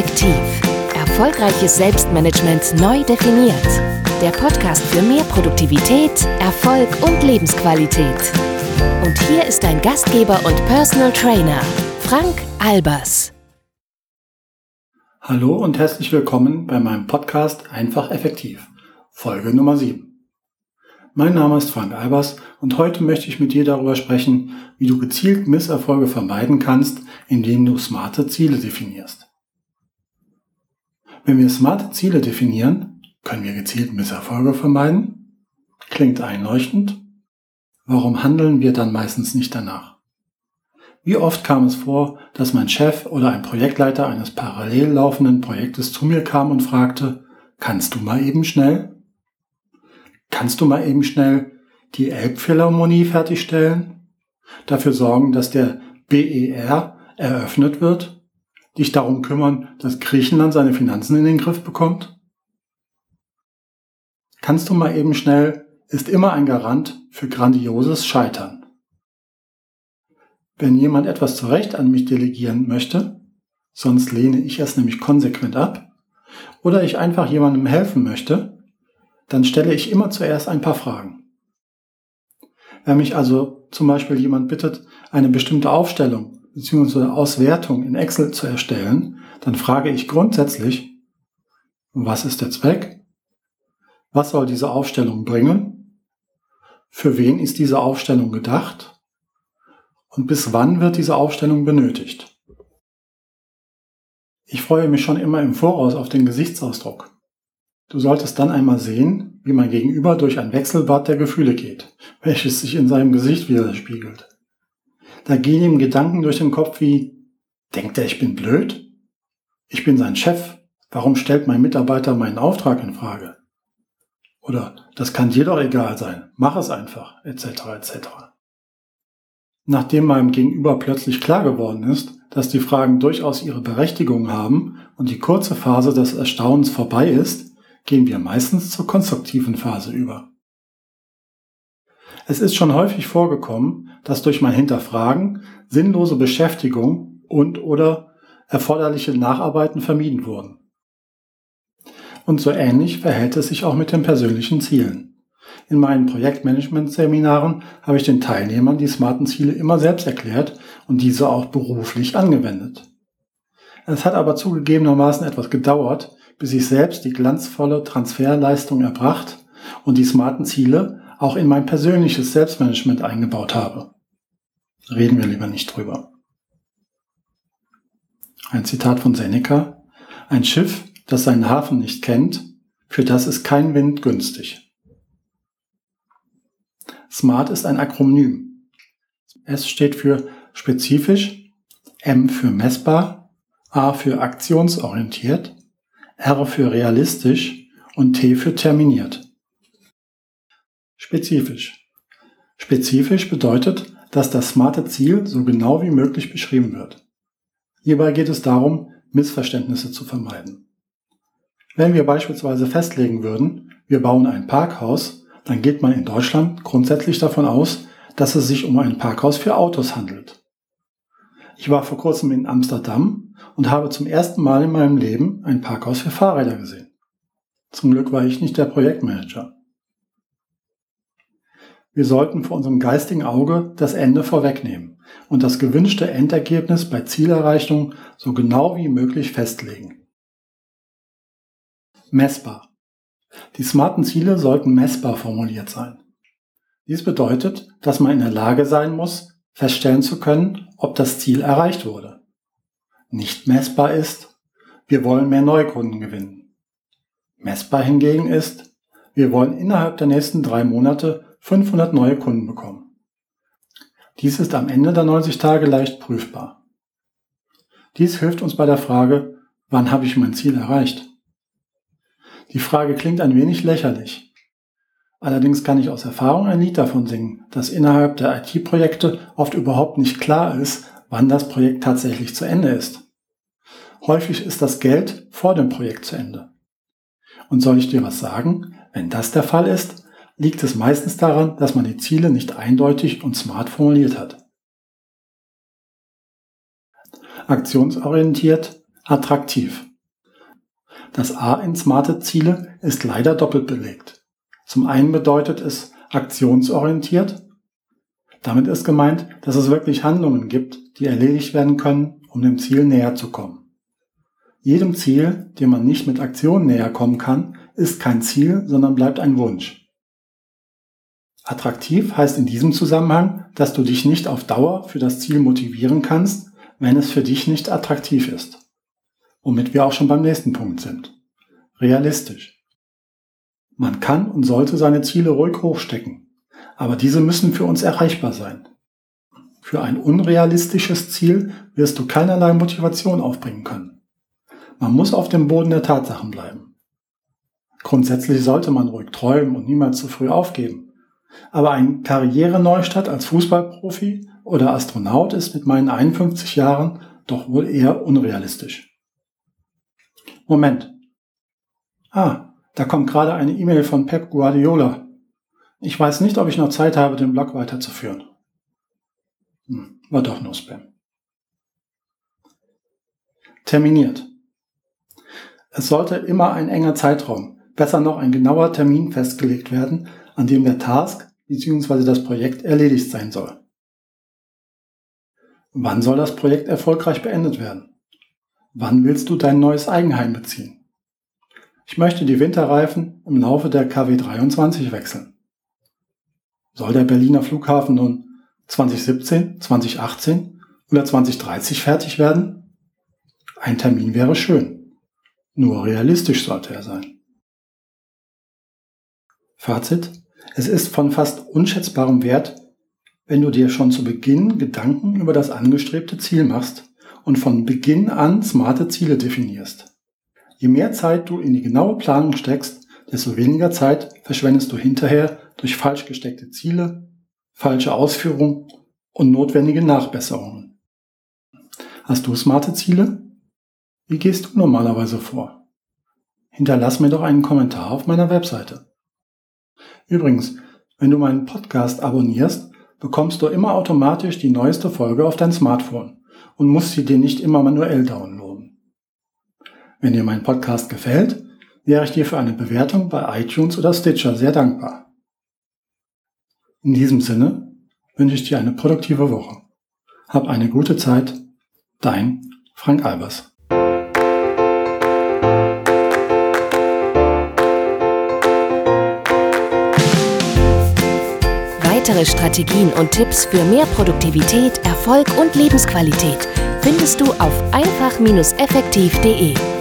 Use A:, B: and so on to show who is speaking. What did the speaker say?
A: Effektiv. Erfolgreiches Selbstmanagement neu definiert. Der Podcast für mehr Produktivität, Erfolg und Lebensqualität. Und hier ist dein Gastgeber und Personal Trainer, Frank Albers.
B: Hallo und herzlich willkommen bei meinem Podcast Einfach Effektiv, Folge Nummer 7. Mein Name ist Frank Albers und heute möchte ich mit dir darüber sprechen, wie du gezielt Misserfolge vermeiden kannst, indem du smarte Ziele definierst. Wenn wir smarte Ziele definieren, können wir gezielt Misserfolge vermeiden? Klingt einleuchtend. Warum handeln wir dann meistens nicht danach? Wie oft kam es vor, dass mein Chef oder ein Projektleiter eines parallel laufenden Projektes zu mir kam und fragte, kannst du mal eben schnell? Kannst du mal eben schnell die Elbphilharmonie fertigstellen? Dafür sorgen, dass der BER eröffnet wird? Dich darum kümmern, dass Griechenland seine Finanzen in den Griff bekommt? Kannst du mal eben schnell ist immer ein Garant für grandioses Scheitern. Wenn jemand etwas zu Recht an mich delegieren möchte, sonst lehne ich es nämlich konsequent ab, oder ich einfach jemandem helfen möchte, dann stelle ich immer zuerst ein paar Fragen. Wenn mich also zum Beispiel jemand bittet, eine bestimmte Aufstellung bzw. Auswertung in Excel zu erstellen, dann frage ich grundsätzlich, was ist der Zweck? Was soll diese Aufstellung bringen? Für wen ist diese Aufstellung gedacht? Und bis wann wird diese Aufstellung benötigt? Ich freue mich schon immer im Voraus auf den Gesichtsausdruck. Du solltest dann einmal sehen, wie mein Gegenüber durch ein Wechselbad der Gefühle geht, welches sich in seinem Gesicht widerspiegelt. Da gehen ihm Gedanken durch den Kopf wie, denkt er, ich bin blöd? Ich bin sein Chef. Warum stellt mein Mitarbeiter meinen Auftrag in Frage? Oder, das kann dir doch egal sein. Mach es einfach, etc., etc. Nachdem meinem Gegenüber plötzlich klar geworden ist, dass die Fragen durchaus ihre Berechtigung haben und die kurze Phase des Erstaunens vorbei ist, gehen wir meistens zur konstruktiven Phase über. Es ist schon häufig vorgekommen, dass durch mein Hinterfragen sinnlose Beschäftigung und oder erforderliche Nacharbeiten vermieden wurden. Und so ähnlich verhält es sich auch mit den persönlichen Zielen. In meinen Projektmanagement-Seminaren habe ich den Teilnehmern die smarten Ziele immer selbst erklärt und diese auch beruflich angewendet. Es hat aber zugegebenermaßen etwas gedauert, bis ich selbst die glanzvolle Transferleistung erbracht und die smarten Ziele auch in mein persönliches Selbstmanagement eingebaut habe. Reden wir lieber nicht drüber. Ein Zitat von Seneca. Ein Schiff, das seinen Hafen nicht kennt, für das ist kein Wind günstig. SMART ist ein Akronym. S steht für spezifisch, M für messbar, A für aktionsorientiert, R für realistisch und T für terminiert. Spezifisch. Spezifisch bedeutet, dass das smarte Ziel so genau wie möglich beschrieben wird. Hierbei geht es darum, Missverständnisse zu vermeiden. Wenn wir beispielsweise festlegen würden, wir bauen ein Parkhaus, dann geht man in Deutschland grundsätzlich davon aus, dass es sich um ein Parkhaus für Autos handelt. Ich war vor kurzem in Amsterdam und habe zum ersten Mal in meinem Leben ein Parkhaus für Fahrräder gesehen. Zum Glück war ich nicht der Projektmanager. Wir sollten vor unserem geistigen Auge das Ende vorwegnehmen und das gewünschte Endergebnis bei Zielerreichung so genau wie möglich festlegen. Messbar. Die smarten Ziele sollten messbar formuliert sein. Dies bedeutet, dass man in der Lage sein muss, feststellen zu können, ob das Ziel erreicht wurde nicht messbar ist, wir wollen mehr Neukunden gewinnen. Messbar hingegen ist, wir wollen innerhalb der nächsten drei Monate 500 neue Kunden bekommen. Dies ist am Ende der 90 Tage leicht prüfbar. Dies hilft uns bei der Frage, wann habe ich mein Ziel erreicht? Die Frage klingt ein wenig lächerlich. Allerdings kann ich aus Erfahrung ein Lied davon singen, dass innerhalb der IT-Projekte oft überhaupt nicht klar ist, wann das Projekt tatsächlich zu Ende ist. Häufig ist das Geld vor dem Projekt zu Ende. Und soll ich dir was sagen? Wenn das der Fall ist, liegt es meistens daran, dass man die Ziele nicht eindeutig und smart formuliert hat. Aktionsorientiert, attraktiv. Das A in smarte Ziele ist leider doppelt belegt. Zum einen bedeutet es aktionsorientiert. Damit ist gemeint, dass es wirklich Handlungen gibt, die erledigt werden können, um dem Ziel näher zu kommen. Jedem Ziel, dem man nicht mit Aktion näher kommen kann, ist kein Ziel, sondern bleibt ein Wunsch. Attraktiv heißt in diesem Zusammenhang, dass du dich nicht auf Dauer für das Ziel motivieren kannst, wenn es für dich nicht attraktiv ist. Womit wir auch schon beim nächsten Punkt sind. Realistisch. Man kann und sollte seine Ziele ruhig hochstecken, aber diese müssen für uns erreichbar sein. Für ein unrealistisches Ziel wirst du keinerlei Motivation aufbringen können. Man muss auf dem Boden der Tatsachen bleiben. Grundsätzlich sollte man ruhig träumen und niemals zu früh aufgeben. Aber ein Karriereneustart als Fußballprofi oder Astronaut ist mit meinen 51 Jahren doch wohl eher unrealistisch. Moment. Ah, da kommt gerade eine E-Mail von Pep Guardiola. Ich weiß nicht, ob ich noch Zeit habe, den Blog weiterzuführen. Hm, war doch nur Spam. Terminiert. Es sollte immer ein enger Zeitraum, besser noch ein genauer Termin festgelegt werden, an dem der Task bzw. das Projekt erledigt sein soll. Wann soll das Projekt erfolgreich beendet werden? Wann willst du dein neues Eigenheim beziehen? Ich möchte die Winterreifen im Laufe der KW 23 wechseln. Soll der Berliner Flughafen nun 2017, 2018 oder 2030 fertig werden? Ein Termin wäre schön. Nur realistisch sollte er sein. Fazit. Es ist von fast unschätzbarem Wert, wenn du dir schon zu Beginn Gedanken über das angestrebte Ziel machst und von Beginn an smarte Ziele definierst. Je mehr Zeit du in die genaue Planung steckst, desto weniger Zeit verschwendest du hinterher durch falsch gesteckte Ziele, falsche Ausführungen und notwendige Nachbesserungen. Hast du smarte Ziele? Wie gehst du normalerweise vor? Hinterlass mir doch einen Kommentar auf meiner Webseite. Übrigens, wenn du meinen Podcast abonnierst, bekommst du immer automatisch die neueste Folge auf dein Smartphone und musst sie dir nicht immer manuell downloaden. Wenn dir mein Podcast gefällt, wäre ich dir für eine Bewertung bei iTunes oder Stitcher sehr dankbar. In diesem Sinne wünsche ich dir eine produktive Woche. Hab eine gute Zeit. Dein Frank Albers.
A: Weitere Strategien und Tipps für mehr Produktivität, Erfolg und Lebensqualität findest du auf einfach-effektiv.de.